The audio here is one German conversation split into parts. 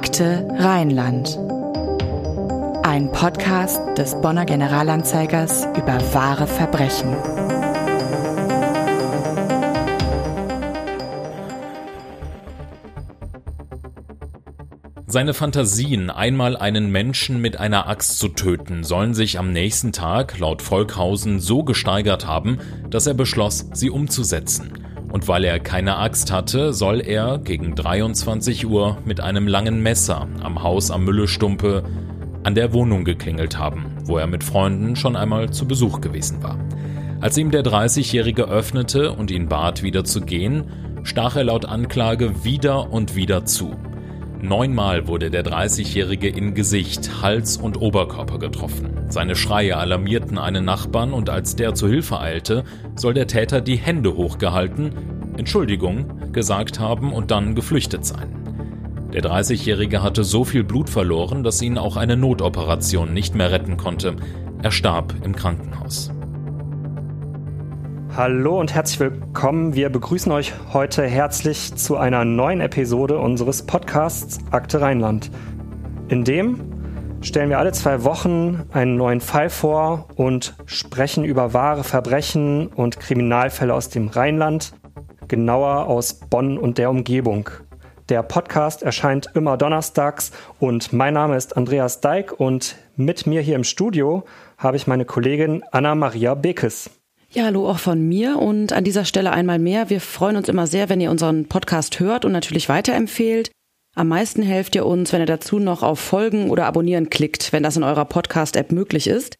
Akte Rheinland. Ein Podcast des Bonner Generalanzeigers über wahre Verbrechen. Seine Fantasien, einmal einen Menschen mit einer Axt zu töten, sollen sich am nächsten Tag laut Volkhausen so gesteigert haben, dass er beschloss, sie umzusetzen. Und weil er keine Axt hatte, soll er gegen 23 Uhr mit einem langen Messer am Haus am Müllestumpe an der Wohnung geklingelt haben, wo er mit Freunden schon einmal zu Besuch gewesen war. Als ihm der 30-Jährige öffnete und ihn bat, wieder zu gehen, stach er laut Anklage wieder und wieder zu. Neunmal wurde der 30-Jährige in Gesicht, Hals und Oberkörper getroffen. Seine Schreie alarmierten einen Nachbarn und als der zu Hilfe eilte, soll der Täter die Hände hochgehalten, Entschuldigung gesagt haben und dann geflüchtet sein. Der 30-Jährige hatte so viel Blut verloren, dass ihn auch eine Notoperation nicht mehr retten konnte. Er starb im Krankenhaus. Hallo und herzlich willkommen. Wir begrüßen euch heute herzlich zu einer neuen Episode unseres Podcasts Akte Rheinland. In dem stellen wir alle zwei Wochen einen neuen Fall vor und sprechen über wahre Verbrechen und Kriminalfälle aus dem Rheinland, genauer aus Bonn und der Umgebung. Der Podcast erscheint immer donnerstags und mein Name ist Andreas Deik und mit mir hier im Studio habe ich meine Kollegin Anna-Maria Bekes. Ja, hallo auch von mir und an dieser Stelle einmal mehr. Wir freuen uns immer sehr, wenn ihr unseren Podcast hört und natürlich weiterempfehlt. Am meisten helft ihr uns, wenn ihr dazu noch auf Folgen oder Abonnieren klickt, wenn das in eurer Podcast-App möglich ist.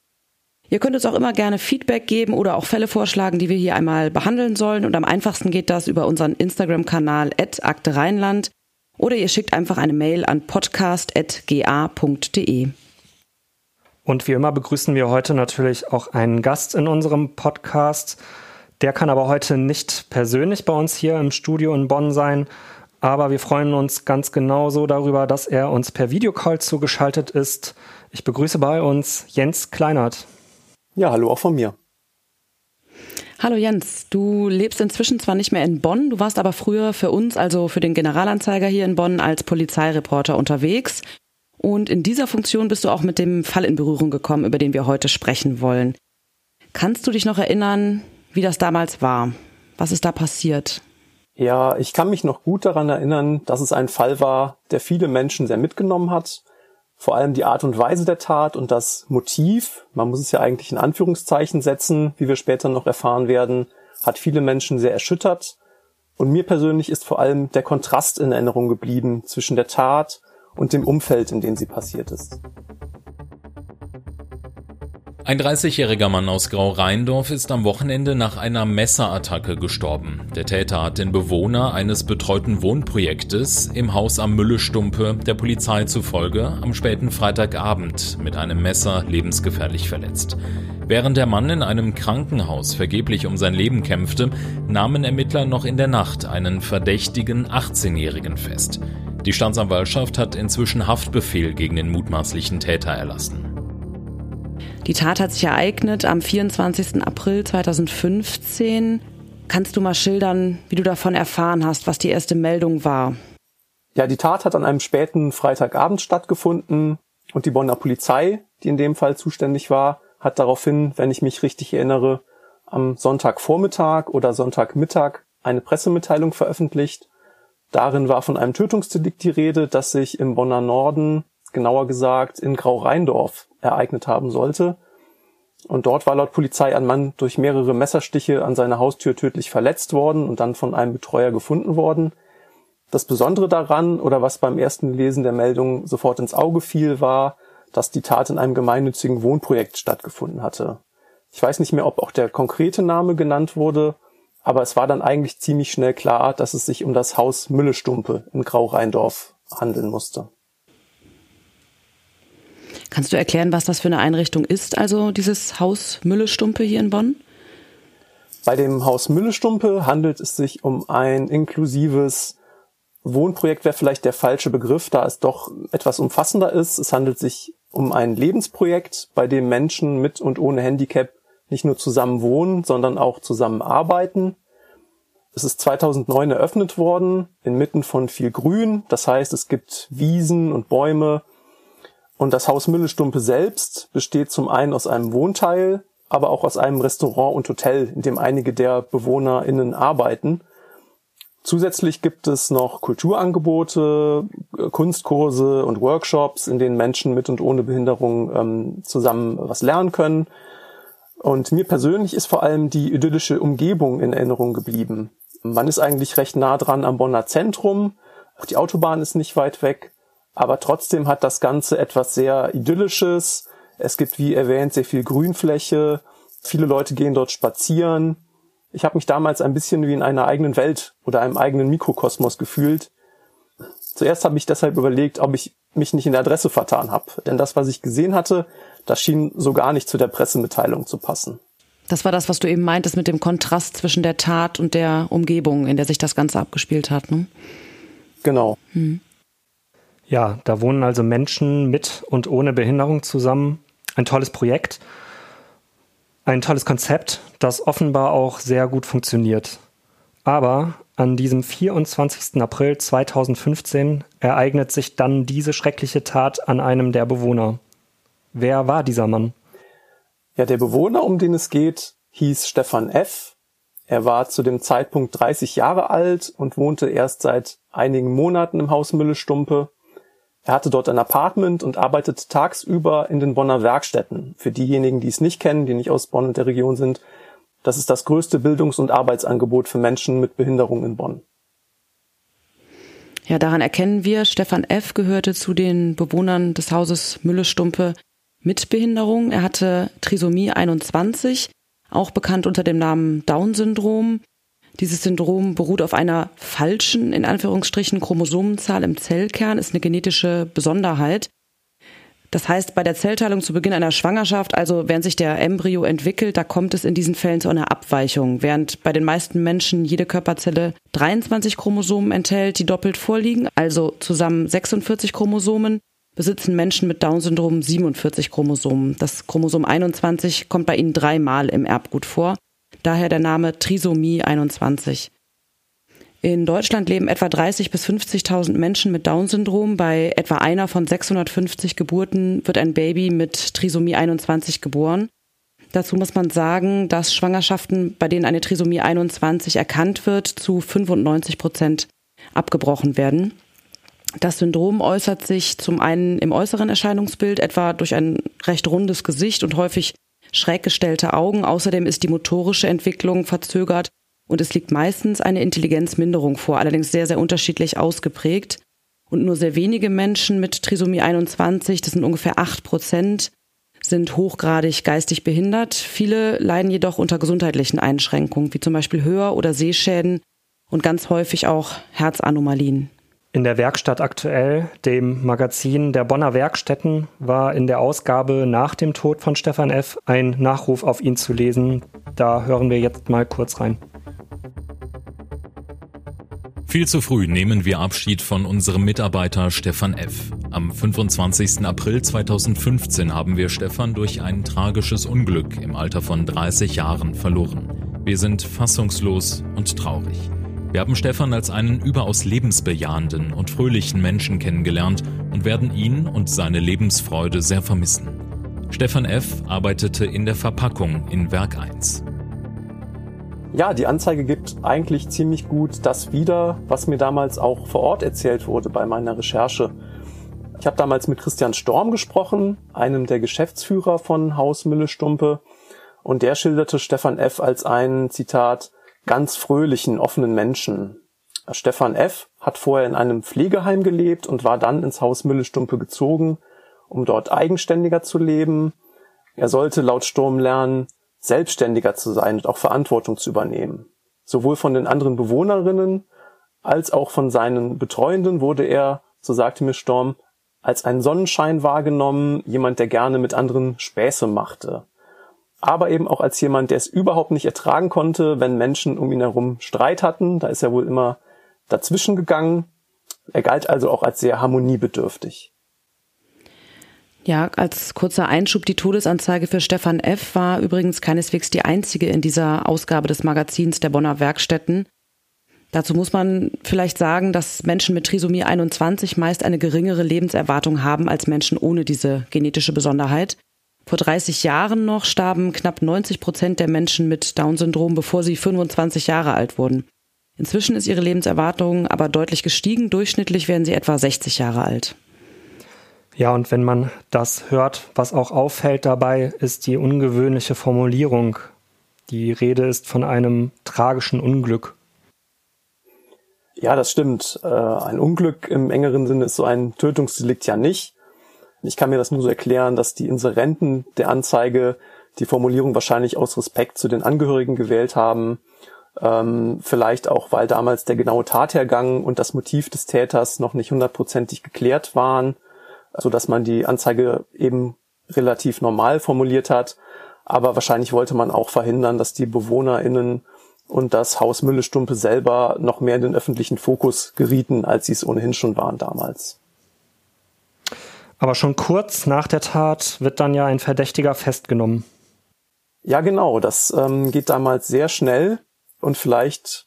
Ihr könnt uns auch immer gerne Feedback geben oder auch Fälle vorschlagen, die wir hier einmal behandeln sollen. Und am einfachsten geht das über unseren Instagram-Kanal Akte Rheinland oder ihr schickt einfach eine Mail an podcast.ga.de. Und wie immer begrüßen wir heute natürlich auch einen Gast in unserem Podcast. Der kann aber heute nicht persönlich bei uns hier im Studio in Bonn sein. Aber wir freuen uns ganz genauso darüber, dass er uns per Videocall zugeschaltet ist. Ich begrüße bei uns Jens Kleinert. Ja, hallo auch von mir. Hallo Jens, du lebst inzwischen zwar nicht mehr in Bonn, du warst aber früher für uns, also für den Generalanzeiger hier in Bonn, als Polizeireporter unterwegs. Und in dieser Funktion bist du auch mit dem Fall in Berührung gekommen, über den wir heute sprechen wollen. Kannst du dich noch erinnern, wie das damals war? Was ist da passiert? Ja, ich kann mich noch gut daran erinnern, dass es ein Fall war, der viele Menschen sehr mitgenommen hat. Vor allem die Art und Weise der Tat und das Motiv, man muss es ja eigentlich in Anführungszeichen setzen, wie wir später noch erfahren werden, hat viele Menschen sehr erschüttert. Und mir persönlich ist vor allem der Kontrast in Erinnerung geblieben zwischen der Tat und dem Umfeld, in dem sie passiert ist. Ein 30-jähriger Mann aus Grau-Rheindorf ist am Wochenende nach einer Messerattacke gestorben. Der Täter hat den Bewohner eines betreuten Wohnprojektes im Haus am Müllestumpe der Polizei zufolge am späten Freitagabend mit einem Messer lebensgefährlich verletzt. Während der Mann in einem Krankenhaus vergeblich um sein Leben kämpfte, nahmen Ermittler noch in der Nacht einen verdächtigen 18-Jährigen fest. Die Staatsanwaltschaft hat inzwischen Haftbefehl gegen den mutmaßlichen Täter erlassen. Die Tat hat sich ereignet am 24. April 2015. Kannst du mal schildern, wie du davon erfahren hast, was die erste Meldung war? Ja, die Tat hat an einem späten Freitagabend stattgefunden und die Bonner Polizei, die in dem Fall zuständig war, hat daraufhin, wenn ich mich richtig erinnere, am Sonntagvormittag oder Sonntagmittag eine Pressemitteilung veröffentlicht. Darin war von einem Tötungsdelikt die Rede, das sich im Bonner Norden, genauer gesagt in Grau-Rheindorf, ereignet haben sollte. Und dort war laut Polizei ein Mann durch mehrere Messerstiche an seiner Haustür tödlich verletzt worden und dann von einem Betreuer gefunden worden. Das Besondere daran, oder was beim ersten Lesen der Meldung sofort ins Auge fiel, war, dass die Tat in einem gemeinnützigen Wohnprojekt stattgefunden hatte. Ich weiß nicht mehr, ob auch der konkrete Name genannt wurde, aber es war dann eigentlich ziemlich schnell klar, dass es sich um das Haus Müllestumpe in Grau-Rheindorf handeln musste. Kannst du erklären, was das für eine Einrichtung ist, also dieses Haus Müllestumpe hier in Bonn? Bei dem Haus Müllestumpe handelt es sich um ein inklusives Wohnprojekt, wäre vielleicht der falsche Begriff, da es doch etwas umfassender ist. Es handelt sich um ein Lebensprojekt, bei dem Menschen mit und ohne Handicap nicht nur zusammen wohnen, sondern auch zusammen arbeiten. Es ist 2009 eröffnet worden, inmitten von viel Grün. Das heißt, es gibt Wiesen und Bäume. Und das Haus Müllestumpe selbst besteht zum einen aus einem Wohnteil, aber auch aus einem Restaurant und Hotel, in dem einige der BewohnerInnen arbeiten. Zusätzlich gibt es noch Kulturangebote, Kunstkurse und Workshops, in denen Menschen mit und ohne Behinderung ähm, zusammen was lernen können. Und mir persönlich ist vor allem die idyllische Umgebung in Erinnerung geblieben. Man ist eigentlich recht nah dran am Bonner Zentrum. Auch die Autobahn ist nicht weit weg. Aber trotzdem hat das Ganze etwas sehr Idyllisches. Es gibt, wie erwähnt, sehr viel Grünfläche. Viele Leute gehen dort spazieren. Ich habe mich damals ein bisschen wie in einer eigenen Welt oder einem eigenen Mikrokosmos gefühlt. Zuerst habe ich deshalb überlegt, ob ich mich nicht in der Adresse vertan habe. Denn das, was ich gesehen hatte, das schien so gar nicht zu der Pressemitteilung zu passen. Das war das, was du eben meintest mit dem Kontrast zwischen der Tat und der Umgebung, in der sich das Ganze abgespielt hat. Ne? Genau. Hm. Ja, da wohnen also Menschen mit und ohne Behinderung zusammen. Ein tolles Projekt, ein tolles Konzept, das offenbar auch sehr gut funktioniert. Aber an diesem 24. April 2015 ereignet sich dann diese schreckliche Tat an einem der Bewohner. Wer war dieser Mann? Ja, der Bewohner, um den es geht, hieß Stefan F. Er war zu dem Zeitpunkt 30 Jahre alt und wohnte erst seit einigen Monaten im Haus Müllestumpe. Er hatte dort ein Apartment und arbeitete tagsüber in den Bonner Werkstätten. Für diejenigen, die es nicht kennen, die nicht aus Bonn und der Region sind, das ist das größte Bildungs- und Arbeitsangebot für Menschen mit Behinderung in Bonn. Ja, daran erkennen wir, Stefan F. gehörte zu den Bewohnern des Hauses Müllestumpe mit Behinderung. Er hatte Trisomie 21, auch bekannt unter dem Namen Down-Syndrom. Dieses Syndrom beruht auf einer falschen, in Anführungsstrichen, Chromosomenzahl im Zellkern, ist eine genetische Besonderheit. Das heißt, bei der Zellteilung zu Beginn einer Schwangerschaft, also während sich der Embryo entwickelt, da kommt es in diesen Fällen zu einer Abweichung. Während bei den meisten Menschen jede Körperzelle 23 Chromosomen enthält, die doppelt vorliegen, also zusammen 46 Chromosomen, besitzen Menschen mit Down-Syndrom 47 Chromosomen. Das Chromosom 21 kommt bei ihnen dreimal im Erbgut vor. Daher der Name Trisomie 21. In Deutschland leben etwa 30 bis 50.000 Menschen mit Down-Syndrom. Bei etwa einer von 650 Geburten wird ein Baby mit Trisomie 21 geboren. Dazu muss man sagen, dass Schwangerschaften, bei denen eine Trisomie 21 erkannt wird, zu 95 Prozent abgebrochen werden. Das Syndrom äußert sich zum einen im äußeren Erscheinungsbild, etwa durch ein recht rundes Gesicht und häufig schräg gestellte Augen. Außerdem ist die motorische Entwicklung verzögert und es liegt meistens eine Intelligenzminderung vor, allerdings sehr, sehr unterschiedlich ausgeprägt. Und nur sehr wenige Menschen mit Trisomie 21, das sind ungefähr acht Prozent, sind hochgradig geistig behindert. Viele leiden jedoch unter gesundheitlichen Einschränkungen, wie zum Beispiel Hör- oder Sehschäden und ganz häufig auch Herzanomalien. In der Werkstatt aktuell, dem Magazin der Bonner Werkstätten, war in der Ausgabe nach dem Tod von Stefan F. ein Nachruf auf ihn zu lesen. Da hören wir jetzt mal kurz rein. Viel zu früh nehmen wir Abschied von unserem Mitarbeiter Stefan F. Am 25. April 2015 haben wir Stefan durch ein tragisches Unglück im Alter von 30 Jahren verloren. Wir sind fassungslos und traurig. Wir haben Stefan als einen überaus lebensbejahenden und fröhlichen Menschen kennengelernt und werden ihn und seine Lebensfreude sehr vermissen. Stefan F. arbeitete in der Verpackung in Werk 1. Ja, die Anzeige gibt eigentlich ziemlich gut das wieder, was mir damals auch vor Ort erzählt wurde bei meiner Recherche. Ich habe damals mit Christian Storm gesprochen, einem der Geschäftsführer von Haus Mülle-Stumpe, und der schilderte Stefan F. als einen, Zitat, ganz fröhlichen, offenen Menschen. Stefan F. hat vorher in einem Pflegeheim gelebt und war dann ins Haus Müllestumpe gezogen, um dort eigenständiger zu leben. Er sollte laut Sturm lernen, selbstständiger zu sein und auch Verantwortung zu übernehmen. Sowohl von den anderen Bewohnerinnen als auch von seinen Betreuenden wurde er, so sagte mir Storm, als ein Sonnenschein wahrgenommen, jemand, der gerne mit anderen Späße machte aber eben auch als jemand, der es überhaupt nicht ertragen konnte, wenn Menschen um ihn herum Streit hatten. Da ist er wohl immer dazwischen gegangen. Er galt also auch als sehr harmoniebedürftig. Ja, als kurzer Einschub, die Todesanzeige für Stefan F. war übrigens keineswegs die einzige in dieser Ausgabe des Magazins der Bonner Werkstätten. Dazu muss man vielleicht sagen, dass Menschen mit Trisomie 21 meist eine geringere Lebenserwartung haben als Menschen ohne diese genetische Besonderheit. Vor 30 Jahren noch starben knapp 90 Prozent der Menschen mit Down-Syndrom, bevor sie 25 Jahre alt wurden. Inzwischen ist ihre Lebenserwartung aber deutlich gestiegen. Durchschnittlich werden sie etwa 60 Jahre alt. Ja, und wenn man das hört, was auch auffällt dabei, ist die ungewöhnliche Formulierung. Die Rede ist von einem tragischen Unglück. Ja, das stimmt. Äh, ein Unglück im engeren Sinne ist so ein Tötungsdelikt ja nicht. Ich kann mir das nur so erklären, dass die Inserenten der Anzeige die Formulierung wahrscheinlich aus Respekt zu den Angehörigen gewählt haben. Ähm, vielleicht auch, weil damals der genaue Tathergang und das Motiv des Täters noch nicht hundertprozentig geklärt waren, so dass man die Anzeige eben relativ normal formuliert hat. Aber wahrscheinlich wollte man auch verhindern, dass die BewohnerInnen und das Haus Müllestumpe selber noch mehr in den öffentlichen Fokus gerieten, als sie es ohnehin schon waren damals. Aber schon kurz nach der Tat wird dann ja ein Verdächtiger festgenommen. Ja, genau. Das ähm, geht damals sehr schnell und vielleicht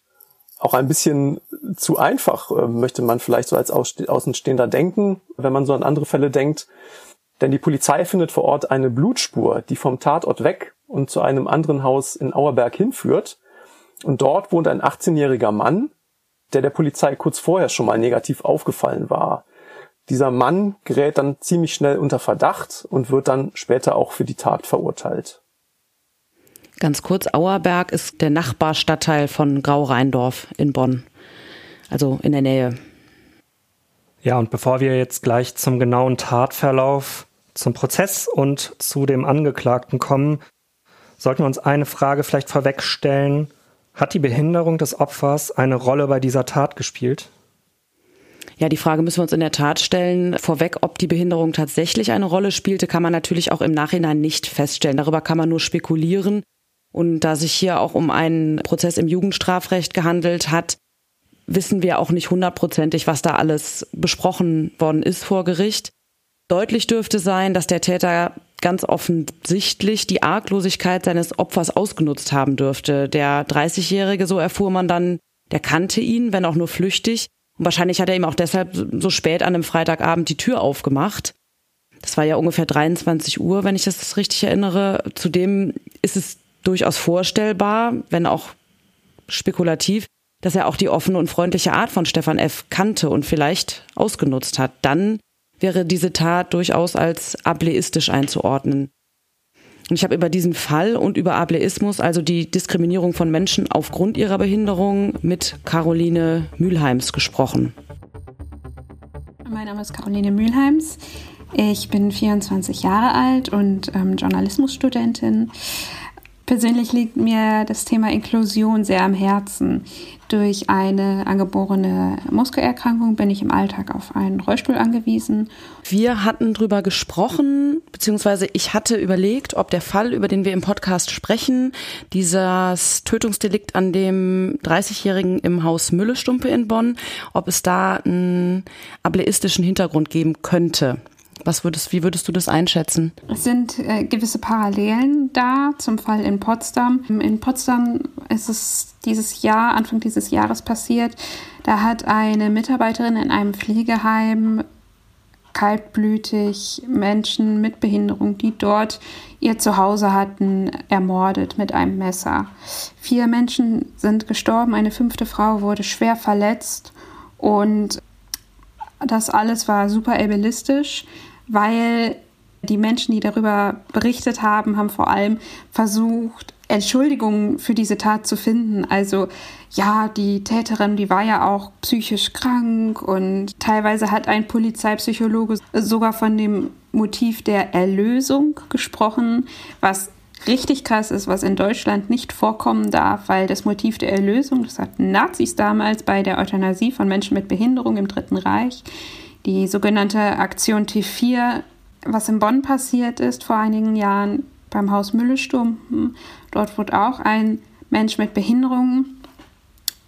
auch ein bisschen zu einfach, äh, möchte man vielleicht so als Außenstehender denken, wenn man so an andere Fälle denkt. Denn die Polizei findet vor Ort eine Blutspur, die vom Tatort weg und zu einem anderen Haus in Auerberg hinführt. Und dort wohnt ein 18-jähriger Mann, der der Polizei kurz vorher schon mal negativ aufgefallen war. Dieser Mann gerät dann ziemlich schnell unter Verdacht und wird dann später auch für die Tat verurteilt. Ganz kurz, Auerberg ist der Nachbarstadtteil von Grau-Rheindorf in Bonn, also in der Nähe. Ja, und bevor wir jetzt gleich zum genauen Tatverlauf, zum Prozess und zu dem Angeklagten kommen, sollten wir uns eine Frage vielleicht vorwegstellen. Hat die Behinderung des Opfers eine Rolle bei dieser Tat gespielt? Ja, die Frage müssen wir uns in der Tat stellen. Vorweg, ob die Behinderung tatsächlich eine Rolle spielte, kann man natürlich auch im Nachhinein nicht feststellen. Darüber kann man nur spekulieren. Und da sich hier auch um einen Prozess im Jugendstrafrecht gehandelt hat, wissen wir auch nicht hundertprozentig, was da alles besprochen worden ist vor Gericht. Deutlich dürfte sein, dass der Täter ganz offensichtlich die Arglosigkeit seines Opfers ausgenutzt haben dürfte. Der 30-Jährige, so erfuhr man dann, der kannte ihn, wenn auch nur flüchtig. Und wahrscheinlich hat er ihm auch deshalb so spät an einem Freitagabend die Tür aufgemacht. Das war ja ungefähr 23 Uhr, wenn ich das richtig erinnere. Zudem ist es durchaus vorstellbar, wenn auch spekulativ, dass er auch die offene und freundliche Art von Stefan F. kannte und vielleicht ausgenutzt hat. Dann wäre diese Tat durchaus als ableistisch einzuordnen. Ich habe über diesen Fall und über Ableismus, also die Diskriminierung von Menschen aufgrund ihrer Behinderung, mit Caroline Mülheims gesprochen. Mein Name ist Caroline Mülheims. Ich bin 24 Jahre alt und ähm, Journalismusstudentin. Persönlich liegt mir das Thema Inklusion sehr am Herzen. Durch eine angeborene Muskelerkrankung bin ich im Alltag auf einen Rollstuhl angewiesen. Wir hatten drüber gesprochen, beziehungsweise ich hatte überlegt, ob der Fall, über den wir im Podcast sprechen, dieses Tötungsdelikt an dem 30-Jährigen im Haus Müllestumpe in Bonn, ob es da einen ableistischen Hintergrund geben könnte. Was würdest, wie würdest du das einschätzen? Es sind äh, gewisse Parallelen da zum Fall in Potsdam. In Potsdam ist es dieses Jahr, Anfang dieses Jahres passiert. Da hat eine Mitarbeiterin in einem Pflegeheim kaltblütig Menschen mit Behinderung, die dort ihr Zuhause hatten, ermordet mit einem Messer. Vier Menschen sind gestorben, eine fünfte Frau wurde schwer verletzt und das alles war super ableistisch weil die Menschen, die darüber berichtet haben, haben vor allem versucht, Entschuldigungen für diese Tat zu finden. Also ja, die Täterin, die war ja auch psychisch krank und teilweise hat ein Polizeipsychologe sogar von dem Motiv der Erlösung gesprochen, was richtig krass ist, was in Deutschland nicht vorkommen darf, weil das Motiv der Erlösung, das hatten Nazis damals bei der Euthanasie von Menschen mit Behinderung im Dritten Reich, die sogenannte Aktion T4, was in Bonn passiert ist vor einigen Jahren beim Haus Müllesturm. Dort wurde auch ein Mensch mit Behinderung,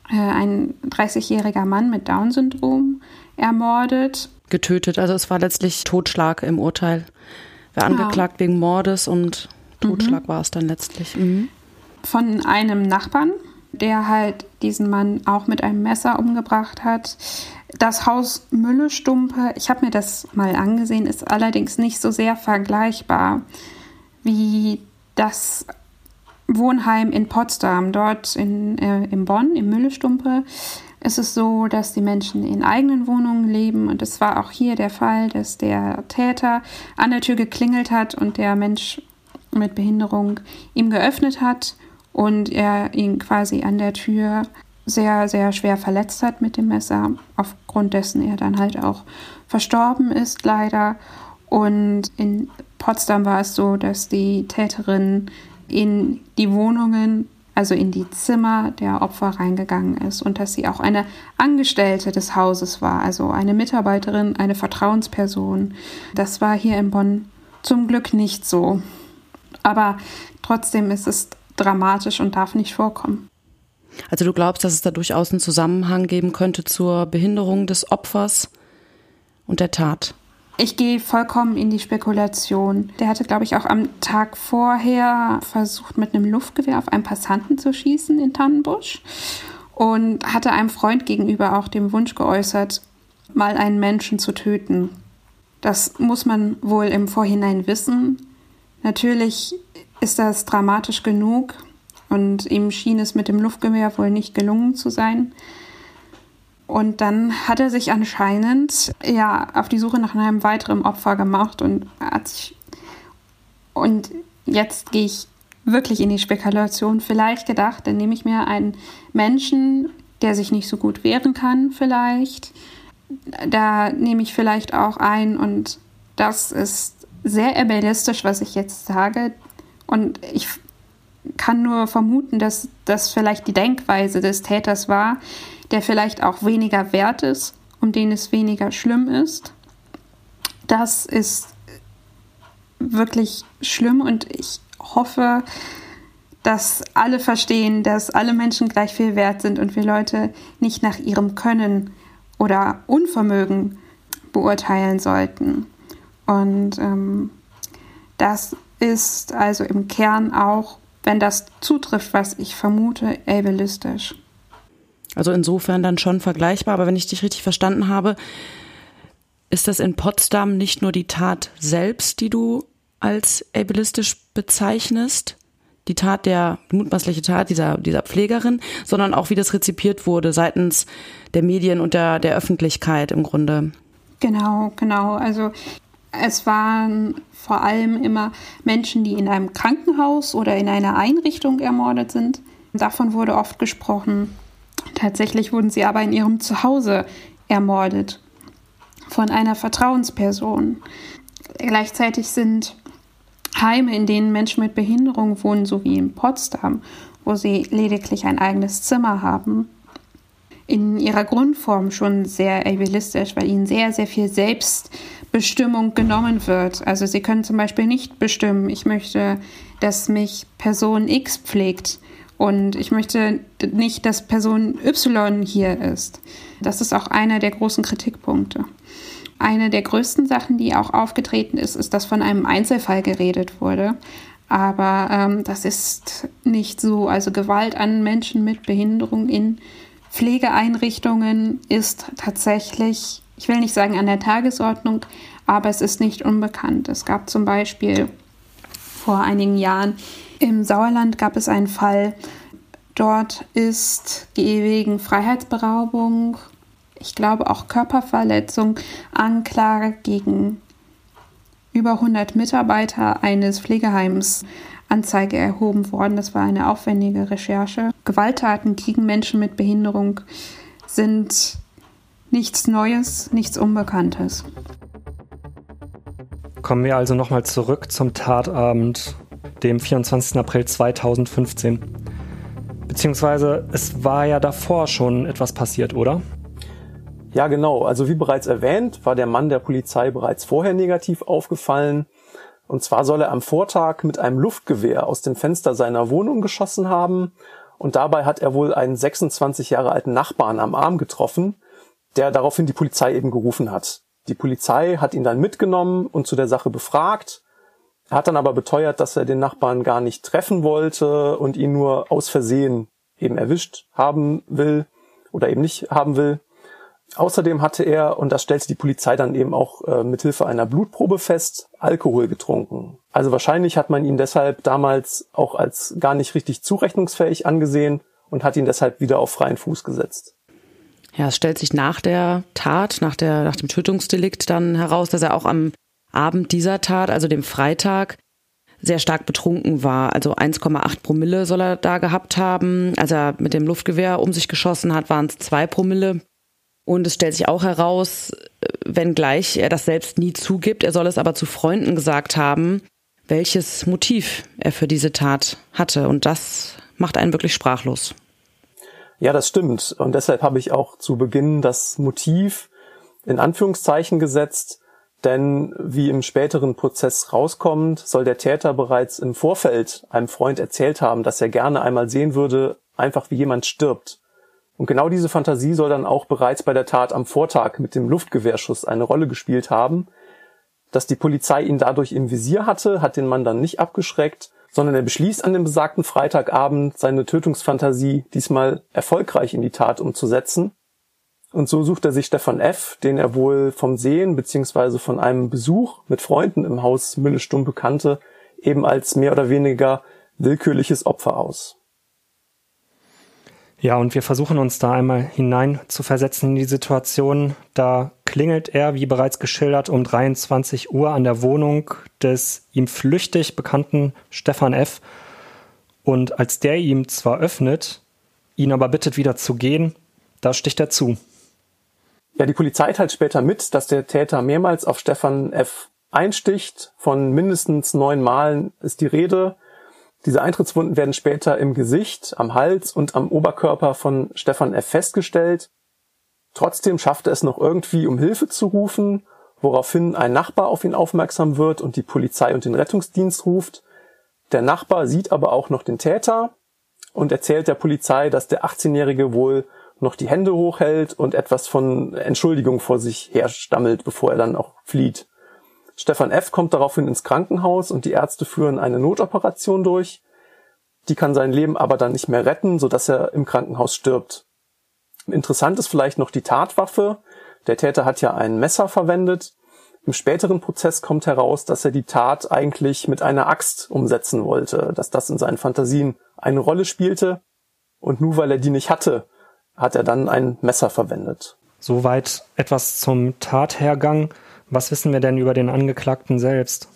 äh, ein 30-jähriger Mann mit Down-Syndrom, ermordet. Getötet, also es war letztlich Totschlag im Urteil. Wer angeklagt ja. wegen Mordes und Totschlag mhm. war es dann letztlich. Mhm. Von einem Nachbarn der halt diesen Mann auch mit einem Messer umgebracht hat. Das Haus Müllestumpe, ich habe mir das mal angesehen, ist allerdings nicht so sehr vergleichbar wie das Wohnheim in Potsdam. Dort in, äh, in Bonn, im Müllestumpe, ist es so, dass die Menschen in eigenen Wohnungen leben. Und es war auch hier der Fall, dass der Täter an der Tür geklingelt hat und der Mensch mit Behinderung ihm geöffnet hat und er ihn quasi an der Tür sehr, sehr schwer verletzt hat mit dem Messer, aufgrund dessen er dann halt auch verstorben ist, leider. Und in Potsdam war es so, dass die Täterin in die Wohnungen, also in die Zimmer der Opfer reingegangen ist und dass sie auch eine Angestellte des Hauses war, also eine Mitarbeiterin, eine Vertrauensperson. Das war hier in Bonn zum Glück nicht so. Aber trotzdem ist es dramatisch und darf nicht vorkommen. Also du glaubst, dass es da durchaus einen Zusammenhang geben könnte zur Behinderung des Opfers und der Tat? Ich gehe vollkommen in die Spekulation. Der hatte, glaube ich, auch am Tag vorher versucht, mit einem Luftgewehr auf einen Passanten zu schießen in Tannenbusch und hatte einem Freund gegenüber auch den Wunsch geäußert, mal einen Menschen zu töten. Das muss man wohl im Vorhinein wissen. Natürlich ist das dramatisch genug und ihm schien es mit dem Luftgewehr wohl nicht gelungen zu sein. Und dann hat er sich anscheinend ja auf die Suche nach einem weiteren Opfer gemacht und hat sich und jetzt gehe ich wirklich in die Spekulation vielleicht gedacht, dann nehme ich mir einen Menschen, der sich nicht so gut wehren kann, vielleicht. Da nehme ich vielleicht auch ein und das ist sehr ableistisch, was ich jetzt sage. Und ich kann nur vermuten, dass das vielleicht die Denkweise des Täters war, der vielleicht auch weniger wert ist, um den es weniger schlimm ist. Das ist wirklich schlimm und ich hoffe, dass alle verstehen, dass alle Menschen gleich viel wert sind und wir Leute nicht nach ihrem Können oder Unvermögen beurteilen sollten. Und ähm, das ist also im Kern auch, wenn das zutrifft, was ich vermute, ableistisch. Also insofern dann schon vergleichbar, aber wenn ich dich richtig verstanden habe, ist das in Potsdam nicht nur die Tat selbst, die du als ableistisch bezeichnest, die Tat der mutmaßliche Tat dieser dieser Pflegerin, sondern auch wie das rezipiert wurde seitens der Medien und der der Öffentlichkeit im Grunde. Genau, genau. Also es waren vor allem immer Menschen, die in einem Krankenhaus oder in einer Einrichtung ermordet sind. Davon wurde oft gesprochen. Tatsächlich wurden sie aber in ihrem Zuhause ermordet von einer Vertrauensperson. Gleichzeitig sind Heime, in denen Menschen mit Behinderung wohnen, so wie in Potsdam, wo sie lediglich ein eigenes Zimmer haben, in ihrer Grundform schon sehr ableistisch, weil ihnen sehr, sehr viel Selbstbestimmung genommen wird. Also sie können zum Beispiel nicht bestimmen, ich möchte, dass mich Person X pflegt und ich möchte nicht, dass Person Y hier ist. Das ist auch einer der großen Kritikpunkte. Eine der größten Sachen, die auch aufgetreten ist, ist, dass von einem Einzelfall geredet wurde. Aber ähm, das ist nicht so. Also Gewalt an Menschen mit Behinderung in Pflegeeinrichtungen ist tatsächlich, ich will nicht sagen an der Tagesordnung, aber es ist nicht unbekannt. Es gab zum Beispiel vor einigen Jahren im Sauerland gab es einen Fall, dort ist wegen Freiheitsberaubung, ich glaube auch Körperverletzung, Anklage gegen über 100 Mitarbeiter eines Pflegeheims Anzeige erhoben worden. Das war eine aufwendige Recherche. Gewalttaten gegen Menschen mit Behinderung sind nichts Neues, nichts Unbekanntes. Kommen wir also nochmal zurück zum Tatabend, dem 24. April 2015. Beziehungsweise es war ja davor schon etwas passiert, oder? Ja, genau. Also wie bereits erwähnt, war der Mann der Polizei bereits vorher negativ aufgefallen. Und zwar soll er am Vortag mit einem Luftgewehr aus dem Fenster seiner Wohnung geschossen haben. Und dabei hat er wohl einen 26 Jahre alten Nachbarn am Arm getroffen, der daraufhin die Polizei eben gerufen hat. Die Polizei hat ihn dann mitgenommen und zu der Sache befragt. Er hat dann aber beteuert, dass er den Nachbarn gar nicht treffen wollte und ihn nur aus Versehen eben erwischt haben will oder eben nicht haben will. Außerdem hatte er, und das stellte die Polizei dann eben auch äh, mit Hilfe einer Blutprobe fest, Alkohol getrunken. Also wahrscheinlich hat man ihn deshalb damals auch als gar nicht richtig zurechnungsfähig angesehen und hat ihn deshalb wieder auf freien Fuß gesetzt. Ja, es stellt sich nach der Tat, nach, der, nach dem Tötungsdelikt dann heraus, dass er auch am Abend dieser Tat, also dem Freitag, sehr stark betrunken war. Also 1,8 Promille soll er da gehabt haben. Als er mit dem Luftgewehr um sich geschossen hat, waren es zwei Promille. Und es stellt sich auch heraus, wenngleich er das selbst nie zugibt, er soll es aber zu Freunden gesagt haben, welches Motiv er für diese Tat hatte. Und das macht einen wirklich sprachlos. Ja, das stimmt. Und deshalb habe ich auch zu Beginn das Motiv in Anführungszeichen gesetzt, denn wie im späteren Prozess rauskommt, soll der Täter bereits im Vorfeld einem Freund erzählt haben, dass er gerne einmal sehen würde, einfach wie jemand stirbt. Und genau diese Fantasie soll dann auch bereits bei der Tat am Vortag mit dem Luftgewehrschuss eine Rolle gespielt haben. Dass die Polizei ihn dadurch im Visier hatte, hat den Mann dann nicht abgeschreckt, sondern er beschließt an dem besagten Freitagabend seine Tötungsfantasie diesmal erfolgreich in die Tat umzusetzen und so sucht er sich Stefan F., den er wohl vom Sehen beziehungsweise von einem Besuch mit Freunden im Haus Mülle-Stumpe kannte, eben als mehr oder weniger willkürliches Opfer aus. Ja, und wir versuchen uns da einmal hinein zu versetzen in die Situation. Da klingelt er, wie bereits geschildert, um 23 Uhr an der Wohnung des ihm flüchtig bekannten Stefan F. Und als der ihm zwar öffnet, ihn aber bittet wieder zu gehen, da sticht er zu. Ja, die Polizei teilt später mit, dass der Täter mehrmals auf Stefan F. einsticht. Von mindestens neun Malen ist die Rede. Diese Eintrittswunden werden später im Gesicht, am Hals und am Oberkörper von Stefan F. festgestellt. Trotzdem schafft er es noch irgendwie, um Hilfe zu rufen, woraufhin ein Nachbar auf ihn aufmerksam wird und die Polizei und den Rettungsdienst ruft. Der Nachbar sieht aber auch noch den Täter und erzählt der Polizei, dass der 18-Jährige wohl noch die Hände hochhält und etwas von Entschuldigung vor sich herstammelt, bevor er dann auch flieht. Stefan F. kommt daraufhin ins Krankenhaus und die Ärzte führen eine Notoperation durch. Die kann sein Leben aber dann nicht mehr retten, sodass er im Krankenhaus stirbt. Interessant ist vielleicht noch die Tatwaffe. Der Täter hat ja ein Messer verwendet. Im späteren Prozess kommt heraus, dass er die Tat eigentlich mit einer Axt umsetzen wollte, dass das in seinen Fantasien eine Rolle spielte. Und nur weil er die nicht hatte, hat er dann ein Messer verwendet. Soweit etwas zum Tathergang. Was wissen wir denn über den Angeklagten selbst?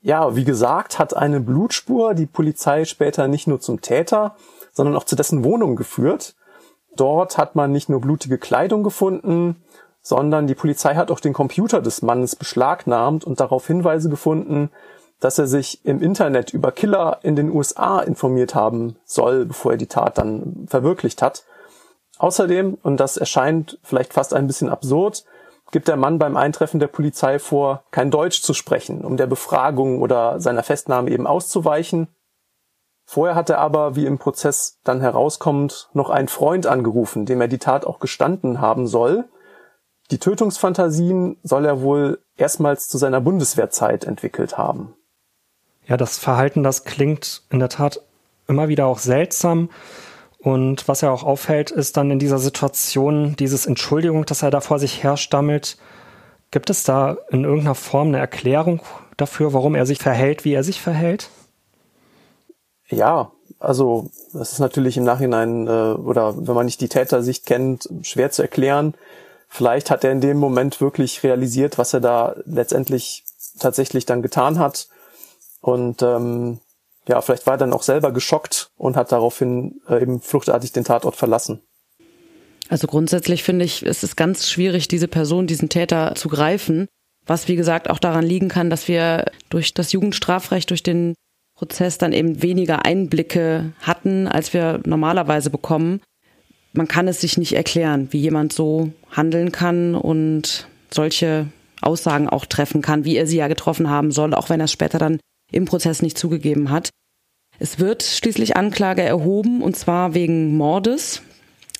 Ja, wie gesagt, hat eine Blutspur die Polizei später nicht nur zum Täter, sondern auch zu dessen Wohnung geführt. Dort hat man nicht nur blutige Kleidung gefunden, sondern die Polizei hat auch den Computer des Mannes beschlagnahmt und darauf Hinweise gefunden, dass er sich im Internet über Killer in den USA informiert haben soll, bevor er die Tat dann verwirklicht hat. Außerdem, und das erscheint vielleicht fast ein bisschen absurd, gibt der Mann beim Eintreffen der Polizei vor, kein Deutsch zu sprechen, um der Befragung oder seiner Festnahme eben auszuweichen. Vorher hat er aber, wie im Prozess dann herauskommt, noch einen Freund angerufen, dem er die Tat auch gestanden haben soll. Die Tötungsfantasien soll er wohl erstmals zu seiner Bundeswehrzeit entwickelt haben. Ja, das Verhalten, das klingt in der Tat immer wieder auch seltsam. Und was ja auch auffällt, ist dann in dieser Situation dieses Entschuldigung, dass er da vor sich herstammelt. Gibt es da in irgendeiner Form eine Erklärung dafür, warum er sich verhält, wie er sich verhält? Ja, also das ist natürlich im Nachhinein äh, oder wenn man nicht die Tätersicht kennt, schwer zu erklären. Vielleicht hat er in dem Moment wirklich realisiert, was er da letztendlich tatsächlich dann getan hat und ähm, ja, vielleicht war er dann auch selber geschockt und hat daraufhin äh, eben fluchtartig den Tatort verlassen. Also grundsätzlich finde ich, ist es ganz schwierig, diese Person, diesen Täter zu greifen. Was wie gesagt auch daran liegen kann, dass wir durch das Jugendstrafrecht, durch den Prozess dann eben weniger Einblicke hatten, als wir normalerweise bekommen. Man kann es sich nicht erklären, wie jemand so handeln kann und solche Aussagen auch treffen kann, wie er sie ja getroffen haben soll, auch wenn er es später dann im Prozess nicht zugegeben hat. Es wird schließlich Anklage erhoben, und zwar wegen Mordes.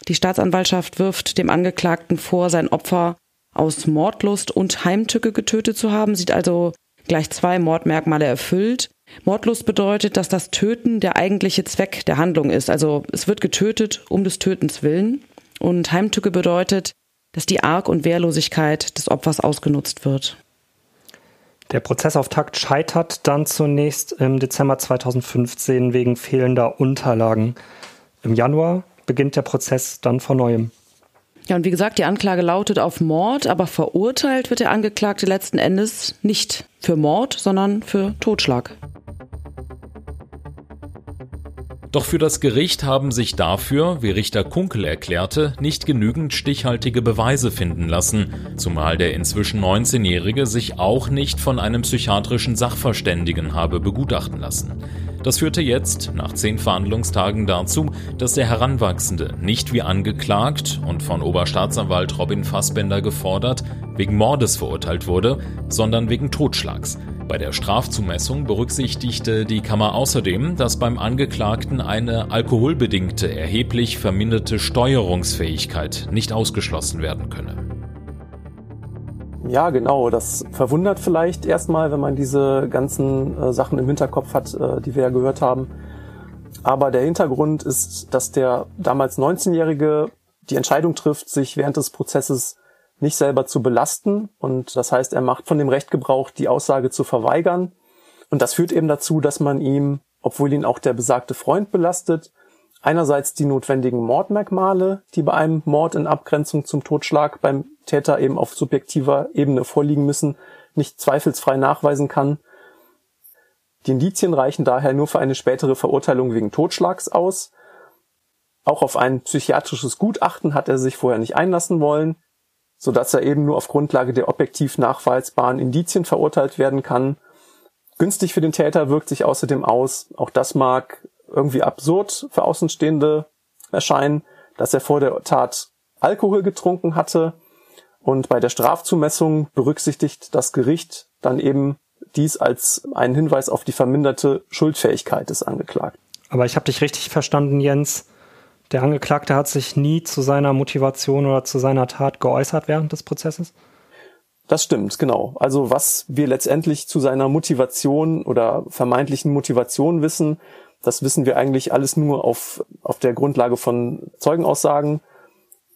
Die Staatsanwaltschaft wirft dem Angeklagten vor, sein Opfer aus Mordlust und Heimtücke getötet zu haben, sieht also gleich zwei Mordmerkmale erfüllt. Mordlust bedeutet, dass das Töten der eigentliche Zweck der Handlung ist. Also es wird getötet um des Tötens willen. Und Heimtücke bedeutet, dass die Arg- und Wehrlosigkeit des Opfers ausgenutzt wird. Der Prozessauftakt scheitert dann zunächst im Dezember 2015 wegen fehlender Unterlagen. Im Januar beginnt der Prozess dann von neuem. Ja, und wie gesagt, die Anklage lautet auf Mord, aber verurteilt wird der Angeklagte letzten Endes nicht für Mord, sondern für Totschlag. Doch für das Gericht haben sich dafür, wie Richter Kunkel erklärte, nicht genügend stichhaltige Beweise finden lassen, zumal der inzwischen 19-Jährige sich auch nicht von einem psychiatrischen Sachverständigen habe begutachten lassen. Das führte jetzt, nach zehn Verhandlungstagen, dazu, dass der Heranwachsende nicht wie angeklagt und von Oberstaatsanwalt Robin Fassbender gefordert, wegen Mordes verurteilt wurde, sondern wegen Totschlags. Bei der Strafzumessung berücksichtigte die Kammer außerdem, dass beim Angeklagten eine alkoholbedingte erheblich verminderte Steuerungsfähigkeit nicht ausgeschlossen werden könne. Ja, genau. Das verwundert vielleicht erstmal, wenn man diese ganzen äh, Sachen im Hinterkopf hat, äh, die wir ja gehört haben. Aber der Hintergrund ist, dass der damals 19-Jährige die Entscheidung trifft, sich während des Prozesses nicht selber zu belasten. Und das heißt, er macht von dem Recht Gebrauch, die Aussage zu verweigern. Und das führt eben dazu, dass man ihm, obwohl ihn auch der besagte Freund belastet, einerseits die notwendigen Mordmerkmale, die bei einem Mord in Abgrenzung zum Totschlag beim Täter eben auf subjektiver Ebene vorliegen müssen, nicht zweifelsfrei nachweisen kann. Die Indizien reichen daher nur für eine spätere Verurteilung wegen Totschlags aus. Auch auf ein psychiatrisches Gutachten hat er sich vorher nicht einlassen wollen so dass er eben nur auf Grundlage der objektiv nachweisbaren Indizien verurteilt werden kann. Günstig für den Täter wirkt sich außerdem aus, auch das mag irgendwie absurd für Außenstehende erscheinen, dass er vor der Tat Alkohol getrunken hatte und bei der Strafzumessung berücksichtigt das Gericht dann eben dies als einen Hinweis auf die verminderte Schuldfähigkeit des Angeklagten. Aber ich habe dich richtig verstanden, Jens. Der Angeklagte hat sich nie zu seiner Motivation oder zu seiner Tat geäußert während des Prozesses? Das stimmt, genau. Also was wir letztendlich zu seiner Motivation oder vermeintlichen Motivation wissen, das wissen wir eigentlich alles nur auf, auf der Grundlage von Zeugenaussagen.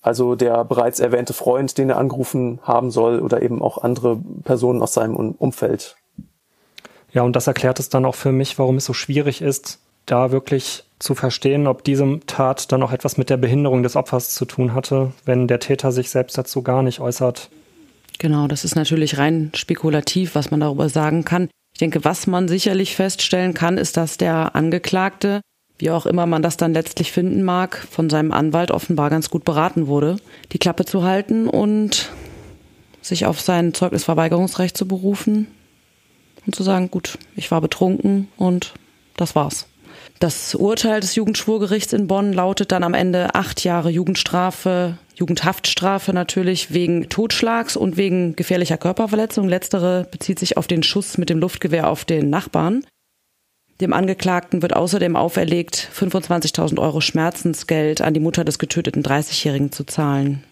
Also der bereits erwähnte Freund, den er angerufen haben soll oder eben auch andere Personen aus seinem Umfeld. Ja, und das erklärt es dann auch für mich, warum es so schwierig ist, da wirklich zu verstehen, ob diese Tat dann auch etwas mit der Behinderung des Opfers zu tun hatte, wenn der Täter sich selbst dazu gar nicht äußert. Genau, das ist natürlich rein spekulativ, was man darüber sagen kann. Ich denke, was man sicherlich feststellen kann, ist, dass der Angeklagte, wie auch immer man das dann letztlich finden mag, von seinem Anwalt offenbar ganz gut beraten wurde, die Klappe zu halten und sich auf sein Zeugnisverweigerungsrecht zu berufen und zu sagen, gut, ich war betrunken und das war's. Das Urteil des Jugendschwurgerichts in Bonn lautet dann am Ende acht Jahre Jugendstrafe, Jugendhaftstrafe natürlich wegen Totschlags und wegen gefährlicher Körperverletzung. Letztere bezieht sich auf den Schuss mit dem Luftgewehr auf den Nachbarn. Dem Angeklagten wird außerdem auferlegt, 25.000 Euro Schmerzensgeld an die Mutter des getöteten 30-Jährigen zu zahlen.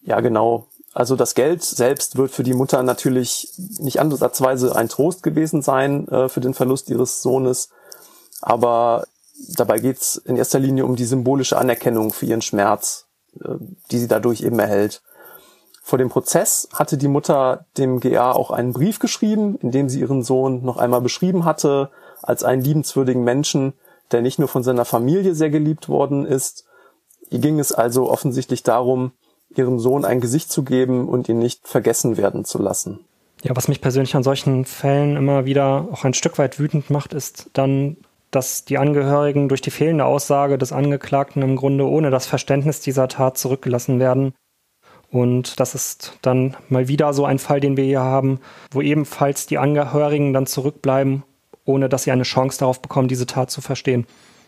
Ja, genau. Also das Geld selbst wird für die Mutter natürlich nicht ansatzweise ein Trost gewesen sein äh, für den Verlust ihres Sohnes aber dabei geht's in erster Linie um die symbolische Anerkennung für ihren Schmerz, äh, die sie dadurch eben erhält. Vor dem Prozess hatte die Mutter dem GA auch einen Brief geschrieben, in dem sie ihren Sohn noch einmal beschrieben hatte als einen liebenswürdigen Menschen, der nicht nur von seiner Familie sehr geliebt worden ist. Ihr ging es also offensichtlich darum, ihrem Sohn ein Gesicht zu geben und ihn nicht vergessen werden zu lassen. Ja, was mich persönlich an solchen Fällen immer wieder auch ein Stück weit wütend macht, ist dann dass die Angehörigen durch die fehlende Aussage des Angeklagten im Grunde ohne das Verständnis dieser Tat zurückgelassen werden. Und das ist dann mal wieder so ein Fall, den wir hier haben, wo ebenfalls die Angehörigen dann zurückbleiben, ohne dass sie eine Chance darauf bekommen, diese Tat zu verstehen.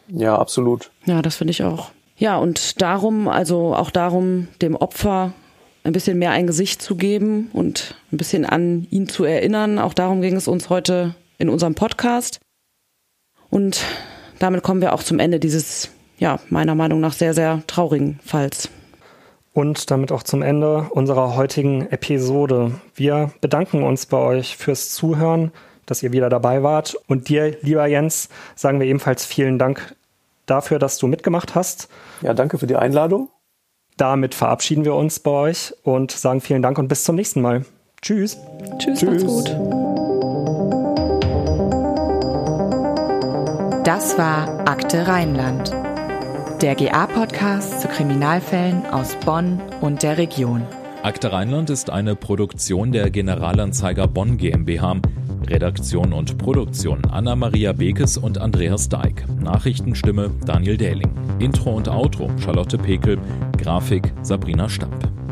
Ja, absolut. Ja, das finde ich auch. Ja, und darum, also auch darum, dem Opfer ein bisschen mehr ein Gesicht zu geben und ein bisschen an ihn zu erinnern. Auch darum ging es uns heute in unserem Podcast. Und damit kommen wir auch zum Ende dieses, ja, meiner Meinung nach sehr, sehr traurigen Falls. Und damit auch zum Ende unserer heutigen Episode. Wir bedanken uns bei euch fürs Zuhören. dass ihr wieder dabei wart. Und dir, lieber Jens, sagen wir ebenfalls vielen Dank dafür, dass du mitgemacht hast. Ja, danke für die Einladung. Damit verabschieden wir uns bei euch und sagen vielen Dank und bis zum nächsten Mal. Tschüss. Tschüss, Tschüss. macht's gut. Das war Akte Rheinland, der GA-Podcast zu Kriminalfällen aus Bonn und der Region. Akte Rheinland ist eine Produktion der Generalanzeiger Bonn GmbH. Redaktion und Produktion Anna-Maria Bekes und Andreas Deik. Nachrichtenstimme Daniel Dähling. Intro und Outro Charlotte Pekel. Grafik Sabrina Stamp.